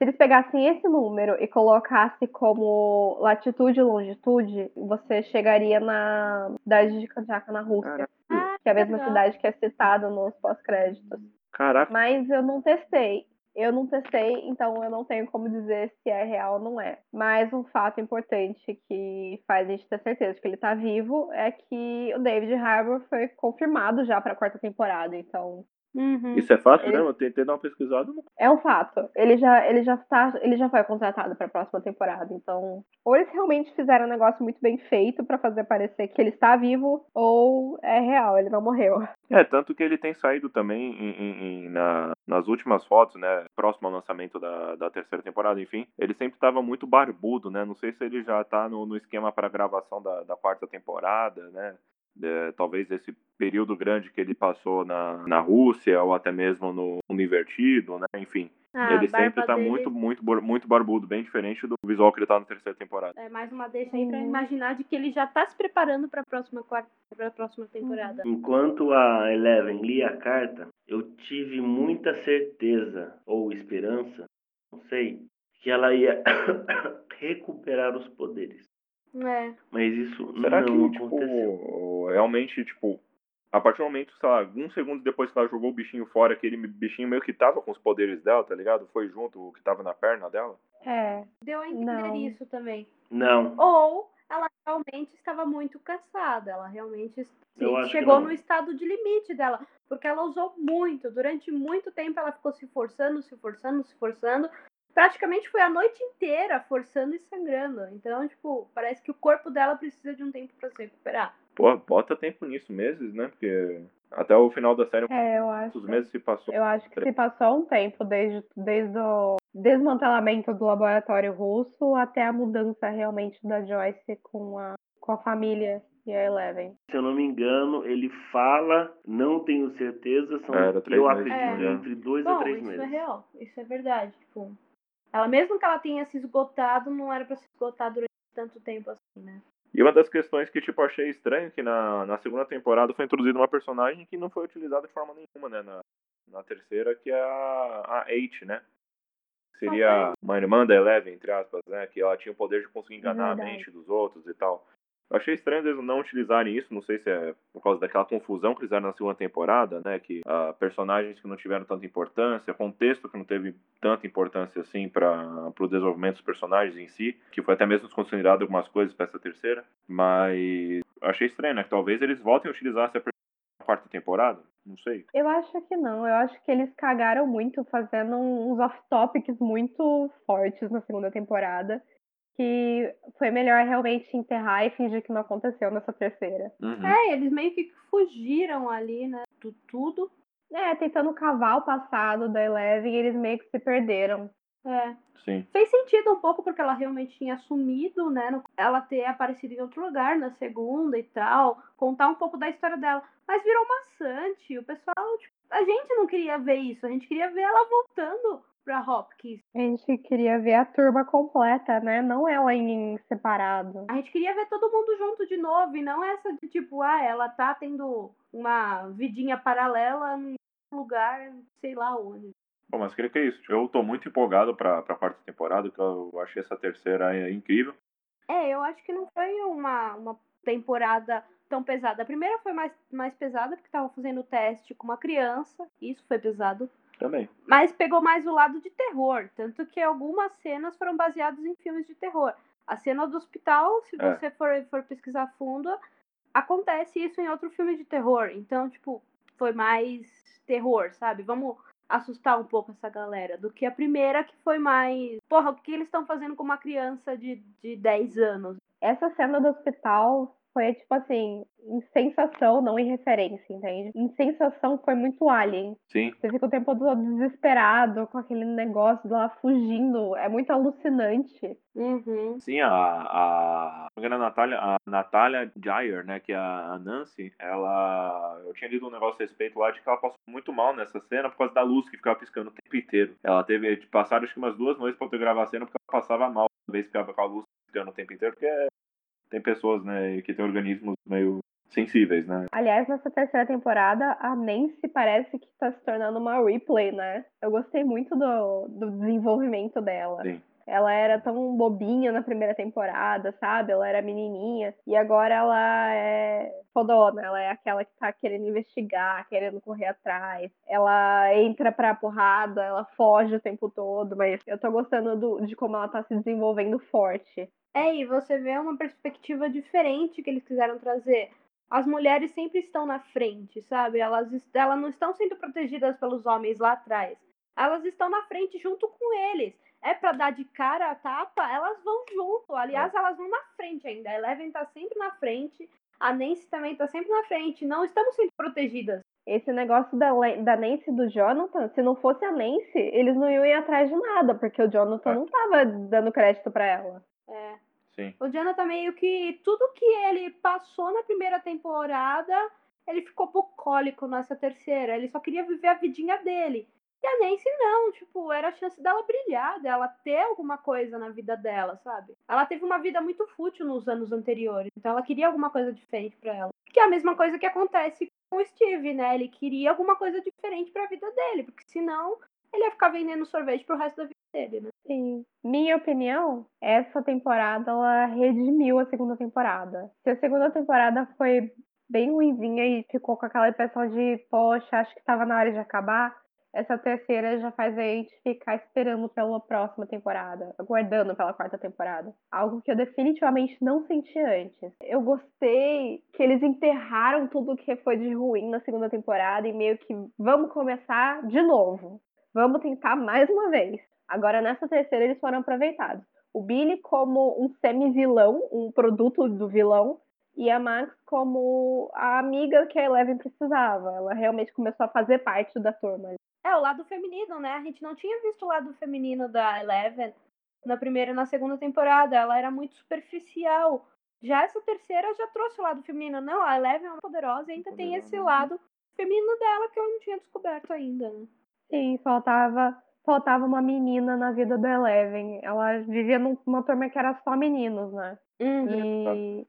se eles pegassem esse número e colocassem como latitude e longitude, você chegaria na cidade de Kandiaka, na Rússia, Ah, que é a mesma legal. cidade que é citada nos pós-créditos. Caraca, Mas eu não testei. Eu não testei, então eu não tenho como dizer se é real ou não é. Mas um fato importante que faz a gente ter certeza de que ele tá vivo é que o David Harbour foi confirmado já pra quarta temporada. Então, Uhum. isso é fato Ele- mesmo? Eu tentei dar uma pesquisada. não- é um fato. Ele já, ele já tá, ele já foi contratado pra próxima temporada. Então, ou eles realmente fizeram um negócio muito bem feito pra fazer parecer que ele está vivo, ou é real, ele não morreu. <laughs> É, tanto que ele tem saído também em- em- em- na- nas últimas fotos, né? Próximo ao lançamento da, da terceira temporada, enfim. Ele sempre estava muito barbudo, né? Não sei se ele já tá no, no esquema para gravação da, da quarta temporada, né? É, talvez esse período grande que ele passou na, na Rússia ou até mesmo no mundo invertido, né? Enfim, Ah, ele sempre tá dele muito, muito, muito barbudo, bem diferente do visual que ele tá na terceira temporada. É mais uma deixa aí pra Uhum. imaginar de que ele já tá se preparando pra próxima quarta, pra próxima temporada. Enquanto a Eleven lia a carta, eu tive muita certeza, ou esperança, não sei, que ela ia <coughs> recuperar os poderes. É. Mas isso Será não que, aconteceu. tipo, realmente, tipo, a partir do momento, sei lá, alguns segundos depois que ela jogou o bichinho fora, aquele bichinho meio que tava com os poderes dela, tá ligado? Foi junto o que tava na perna dela. É. Deu a entender Não. isso também. Não. Ou ela realmente estava muito cansada. Ela realmente chegou no estado de limite dela. Porque ela usou muito. Durante muito tempo ela ficou se forçando, se forçando, se forçando. Praticamente foi a noite inteira forçando e sangrando. Então, tipo, parece que o corpo dela precisa de um tempo pra se recuperar. Pô, bota tempo nisso, meses, né? Porque até o final da série, É, eu acho. quantos meses se passou? Eu acho que se passou um tempo desde, desde o desmantelamento do laboratório russo até a mudança realmente da Joyce com a, com a família e a Eleven. Se eu não me engano, ele fala, não tenho certeza, são, Era três eu meses, acredito, né? entre dois a Bom, três isso meses. é real. Isso é verdade. Tipo, ela mesmo que ela tenha se esgotado, não era pra se esgotar durante tanto tempo assim, né? E uma das questões que, tipo, achei estranho que na, na segunda temporada foi introduzida uma personagem que não foi utilizada de forma nenhuma, né? Na, na terceira, que é a, a Eight, né? Seria uma irmã da Eleven, entre aspas, né? Que ela tinha o poder de conseguir enganar a Verdade. mente dos outros e tal. Eu achei estranho eles não utilizarem isso, não sei se é por causa daquela confusão que fizeram na segunda temporada, né? Que ah, personagens que não tiveram tanta importância, contexto que não teve tanta importância assim para o desenvolvimento dos personagens em si, que foi até mesmo desconsiderado algumas coisas para essa terceira. Mas achei estranho, né? Que talvez eles voltem a utilizar essa quarta temporada. Não sei. Eu acho que não. Eu acho que eles cagaram muito fazendo uns off-topics muito fortes na segunda temporada. Que foi melhor realmente enterrar e fingir que não aconteceu nessa terceira. Uhum. É, eles meio que fugiram ali, né? Do tudo. É, tentando cavar o passado da Eleven, eles meio que se perderam. É. Sim. Fez sentido um pouco porque ela realmente tinha assumido, né? Ela ter aparecido em outro lugar na segunda e tal. Contar um pouco da história dela. Mas virou maçante. O pessoal, tipo, a gente não queria ver isso. A gente queria ver ela voltando pra Hopkins. A gente queria ver a turma completa, né? Não ela em separado. A gente queria ver todo mundo junto de novo. E não essa de tipo, ah, ela tá tendo uma vidinha paralela num lugar, sei lá onde. Bom, mas creio que é isso. Eu tô muito empolgado pra, pra quarta temporada, que eu achei essa terceira aí incrível. É, eu acho que não foi uma, uma temporada tão pesada. A primeira foi mais, mais pesada, porque tava fazendo teste com uma criança. Isso foi pesado. Também. Mas pegou mais o lado de terror. Tanto que algumas cenas foram baseadas em filmes de terror. A cena do hospital, se É. você for, for pesquisar a fundo, acontece isso em outro filme de terror. Então, tipo, foi mais terror, sabe? Vamos assustar um pouco essa galera. Do que a primeira, que foi mais. Porra, o que eles estão fazendo com uma criança de, de 10 anos? Essa cena do hospital foi, tipo assim, em sensação, não em referência, entende? Em sensação foi muito alien. Sim. Você fica o tempo todo desesperado com aquele negócio lá fugindo. É muito alucinante. Uhum. Sim, a, a, me engano, a Natália, a Natália Dyer, né, que é a Nancy, ela, eu tinha lido um negócio a respeito lá de que ela passou muito mal nessa cena por causa da luz que ficava piscando o tempo inteiro. Ela teve, passaram acho que umas duas noites pra poder gravar a cena porque ela passava mal toda vez que ficava com a luz piscando o tempo inteiro, porque tem pessoas, né, que têm organismos meio sensíveis, né. Aliás, nessa terceira temporada, a Nancy parece que tá se tornando uma replay, né? Eu gostei muito do, do desenvolvimento dela. Sim. Ela era tão bobinha na primeira temporada, sabe? Ela era menininha. E agora ela é fodona. Ela é aquela que tá querendo investigar, querendo correr atrás. Ela entra pra porrada, ela foge o tempo todo. Mas eu tô gostando do- de como ela tá se desenvolvendo forte. É, e você vê uma perspectiva diferente que eles quiseram trazer. As mulheres sempre estão na frente, sabe? Elas, elas não estão sendo protegidas pelos homens lá atrás. Elas estão na frente junto com eles. É pra dar de cara a tapa, elas vão junto. Aliás, elas vão na frente ainda. A Eleven tá sempre na frente. A Nancy também tá sempre na frente. Não estamos sendo protegidas. Esse negócio da, da Nancy e do Jonathan, se não fosse a Nancy, eles não iam ir atrás de nada, porque o Jonathan É. não tava dando crédito pra ela. É. Sim. O Jonathan meio que tudo que ele passou na primeira temporada, ele ficou bucólico nessa terceira. Ele só queria viver a vidinha dele. E a Nancy não, tipo, era a chance dela brilhar, dela ter alguma coisa na vida dela, sabe? Ela teve uma vida muito fútil nos anos anteriores, então ela queria alguma coisa diferente pra ela. Que é a mesma coisa que acontece com o Steve, né? Ele queria alguma coisa diferente pra vida dele, porque senão ele ia ficar vendendo sorvete pro resto da vida dele, né? Sim. Minha opinião, essa temporada ela redimiu a segunda temporada. Se a segunda temporada foi bem ruinzinha e ficou com aquela impressão de, poxa, acho que tava na hora de acabar, essa terceira já faz a gente ficar esperando pela próxima temporada, aguardando pela quarta temporada. Algo que eu definitivamente não senti antes. Eu gostei que eles enterraram tudo que foi de ruim na segunda temporada e meio que vamos começar de novo. Vamos tentar mais uma vez. Agora, nessa terceira, eles foram aproveitados. O Billy como um semi-vilão, um produto do vilão, e a Max como a amiga que a Eleven precisava. Ela realmente começou a fazer parte da turma. É, o lado feminino, né? A gente não tinha visto o lado feminino da Eleven na primeira e na segunda temporada. Ela era muito superficial. Já essa terceira já trouxe o lado feminino. Não, a Eleven é uma poderosa e ainda tem esse lado feminino dela que eu não tinha descoberto ainda, né? Sim, faltava, faltava uma menina na vida da Eleven. Ela vivia num- numa turma que era só meninos, né? Uhum. E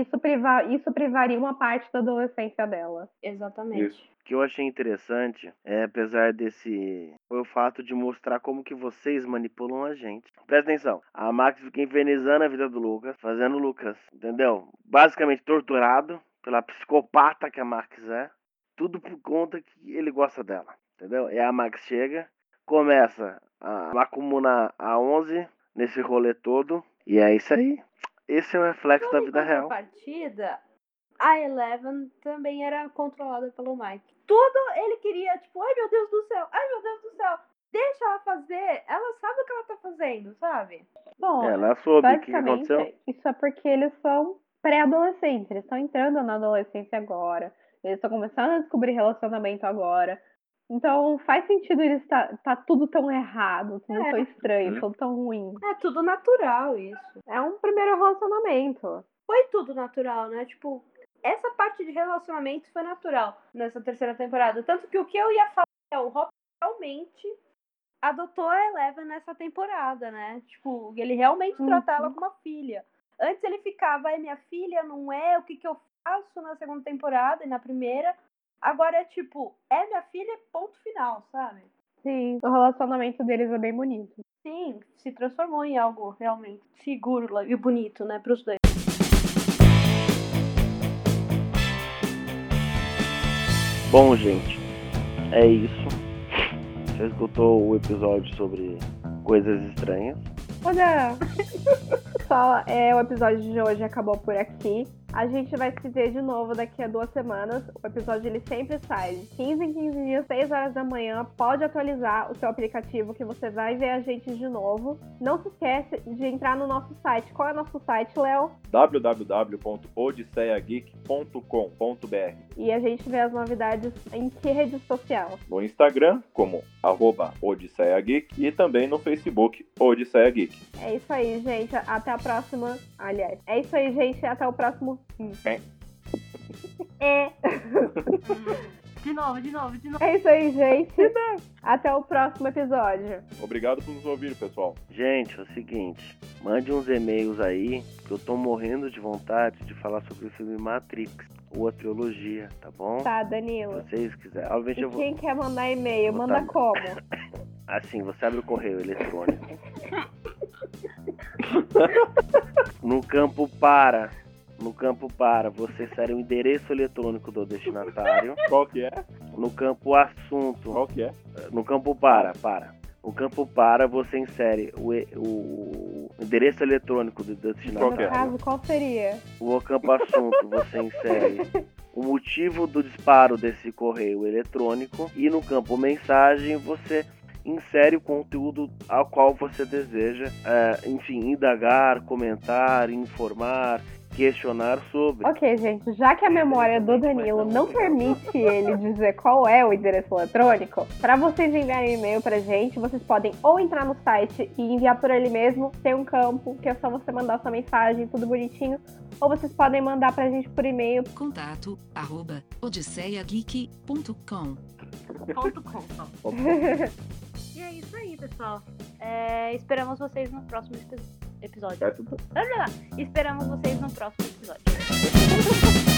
isso, priva, isso privaria uma parte da adolescência dela. Exatamente. Isso. que eu achei interessante, é, apesar desse, foi o fato de mostrar como que vocês manipulam a gente. Presta atenção, a Max fica infernizando a vida do Lucas, fazendo o Lucas, entendeu? Basicamente torturado pela psicopata que a Max é, tudo por conta que ele gosta dela, entendeu? E a Max chega, começa a acumular a 11 nesse rolê todo, e é isso aí. Esse é o reflexo da vida real. partida, a Eleven também era controlada pelo Mike. Tudo ele queria, tipo, ai meu Deus do céu, ai meu Deus do céu. Deixa ela fazer, ela sabe o que ela tá fazendo, sabe? Bom, Ela soube o que aconteceu. isso é porque eles são pré-adolescentes, eles estão entrando na adolescência agora, eles estão começando a descobrir relacionamento agora. Então faz sentido eles tá, tá tudo tão errado, tudo É. tão estranho, Hum. tudo tão ruim. É tudo natural isso. É um primeiro relacionamento. Foi tudo natural, né? Tipo, essa parte de relacionamento foi natural nessa terceira temporada. Tanto que o que eu ia falar é o Hop realmente adotou a Eleven nessa temporada, né? Tipo, ele realmente Uhum. trata ela como uma filha. Antes ele ficava, é minha filha, não é? O que, que eu faço na segunda temporada e na primeira? Agora é tipo, é minha filha, ponto final, sabe? Sim, o relacionamento deles é bem bonito. Sim, se transformou em algo realmente seguro e bonito, né, pros dois. Bom, gente, é isso. Você escutou o episódio sobre coisas estranhas. Olha, <laughs> só é, o episódio de hoje acabou por aqui. A gente vai se ver de novo daqui a duas semanas. O episódio ele sempre sai de 15 em 15 dias, 6 horas da manhã. Pode atualizar o seu aplicativo que você vai ver a gente de novo. Não se esquece de entrar no nosso site. Qual é o nosso site, Léo? www.odisseiageek.com.br E a gente vê as novidades em que rede social? No Instagram, como arroba Odisseia Geek, e também no Facebook, Odisseia Geek. É isso aí, gente. Até a próxima. Aliás, é isso aí, gente. Até o próximo. É. É. <laughs> De novo, de novo, de novo. É isso aí, gente. <laughs> Até o próximo episódio. Obrigado por nos ouvir, pessoal. Gente, é o seguinte, mande uns e-mails aí, que eu tô morrendo de vontade de falar sobre o filme Matrix, ou a trilogia, tá bom? Tá, Se Danilo. vocês quiserem. Obviamente E eu vou. quem quer mandar e-mail, vou manda tá- como? <laughs> Assim, você abre o correio eletrônico. No campo para. No campo para, você insere o endereço eletrônico do destinatário. Qual que é? No campo assunto. Qual que é? No campo para, para. No campo para, você insere o, e- o endereço eletrônico do Qual destinatário. que é? No caso, qual seria? No campo assunto, você insere o motivo do disparo desse correio eletrônico. E no campo mensagem, você insere o conteúdo ao qual você deseja, é, enfim, indagar, comentar, informar, questionar sobre. Ok, gente, já que a memória do Danilo não permite ele dizer qual é o endereço eletrônico, para vocês enviarem e-mail pra gente, vocês podem ou entrar no site e enviar por ele mesmo, tem um campo que é só você mandar sua mensagem, tudo bonitinho, ou vocês podem mandar pra gente por e-mail. Contato arroba odisseiageek.com. <laughs> E é isso aí, pessoal. É, esperamos vocês no próximo epi- episódio. Esperamos vocês no próximo episódio. <laughs>